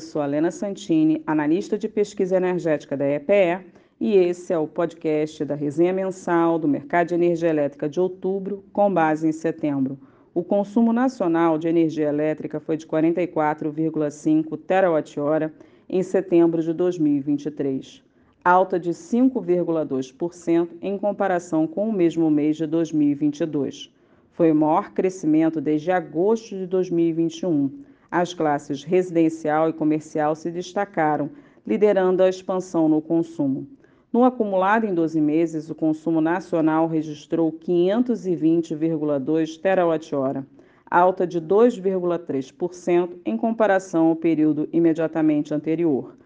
Sou a Lena Santini, analista de pesquisa energética da EPE, e esse é o podcast da resenha mensal do mercado de energia elétrica de outubro, com base em setembro. O consumo nacional de energia elétrica foi de 44,5 terawatt-hora em setembro de 2023, alta de 5,2% em comparação com o mesmo mês de 2022. Foi o maior crescimento desde agosto de 2021 as classes residencial e comercial se destacaram, liderando a expansão no consumo. No acumulado em 12 meses, o consumo nacional registrou 520,2 terawatt-hora, alta de 2,3% em comparação ao período imediatamente anterior.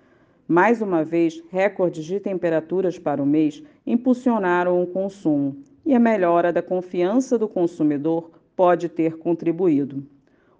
Mais uma vez, recordes de temperaturas para o mês impulsionaram o consumo e a melhora da confiança do consumidor pode ter contribuído.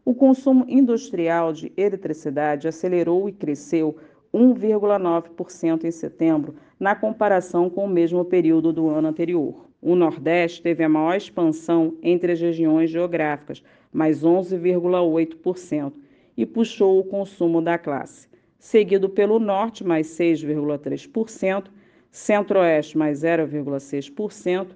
O consumo industrial de eletricidade acelerou e cresceu 1,9% em setembro, na comparação com o mesmo período do ano anterior. O Nordeste teve a maior expansão entre as regiões geográficas, mais 11,8%, e puxou o consumo da classe, seguido pelo Norte, mais 6,3%, Centro-Oeste, mais 0,6%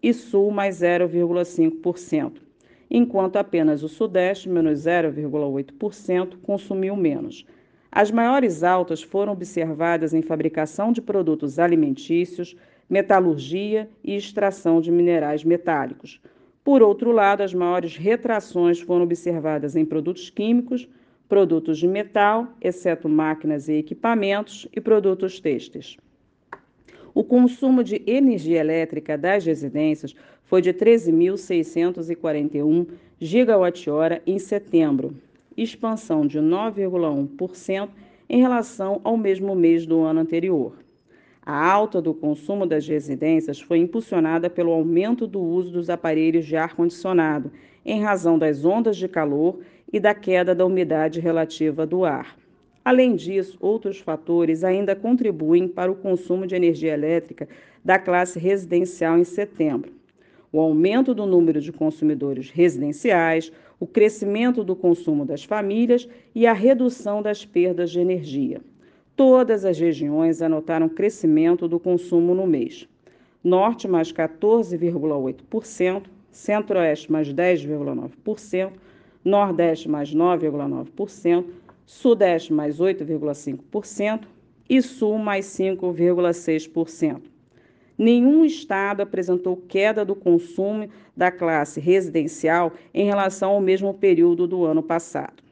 e Sul, mais 0,5% enquanto apenas o Sudeste, menos 0,8%, consumiu menos. As maiores altas foram observadas em fabricação de produtos alimentícios, metalurgia e extração de minerais metálicos. Por outro lado, as maiores retrações foram observadas em produtos químicos, produtos de metal, exceto máquinas e equipamentos, e produtos têxteis. O consumo de energia elétrica das residências foi de 13.641 gigawatt-hora em setembro, expansão de 9,1% em relação ao mesmo mês do ano anterior. A alta do consumo das residências foi impulsionada pelo aumento do uso dos aparelhos de ar-condicionado, em razão das ondas de calor e da queda da umidade relativa do ar. Além disso, outros fatores ainda contribuem para o consumo de energia elétrica da classe residencial em setembro. O aumento do número de consumidores residenciais, o crescimento do consumo das famílias e a redução das perdas de energia. Todas as regiões anotaram crescimento do consumo no mês. Norte mais 14,8%, Centro-Oeste mais 10,9%, Nordeste mais 9,9%, Sudeste mais 8,5% e Sul mais 5,6%. Nenhum estado apresentou queda do consumo da classe residencial em relação ao mesmo período do ano passado.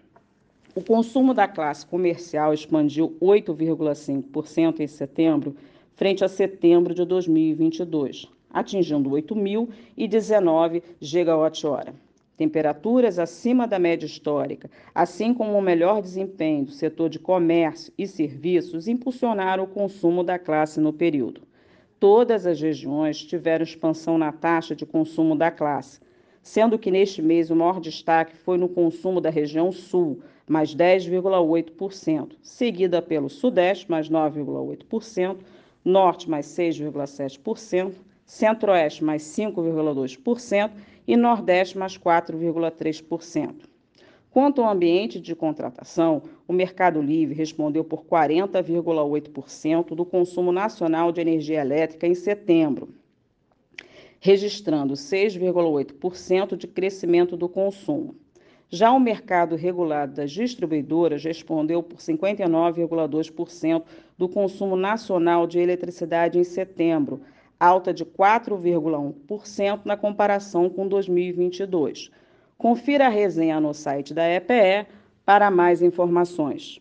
O consumo da classe comercial expandiu 8,5% em setembro, frente a setembro de 2022, atingindo 8.019 gigawatt-hora. Temperaturas acima da média histórica, assim como o melhor desempenho do setor de comércio e serviços, impulsionaram o consumo da classe no período. Todas as regiões tiveram expansão na taxa de consumo da classe, sendo que neste mês o maior destaque foi no consumo da região sul, mais 10,8%, seguida pelo Sudeste, mais 9,8%, Norte, mais 6,7%, Centro-Oeste, mais 5,2% e Nordeste mais 4,3%. Quanto ao ambiente de contratação, o Mercado Livre respondeu por 40,8% do consumo nacional de energia elétrica em setembro, registrando 6,8% de crescimento do consumo. Já o mercado regulado das distribuidoras respondeu por 59,2% do consumo nacional de eletricidade em setembro, alta de 4,1% na comparação com 2022. Confira a resenha no site da EPE para mais informações.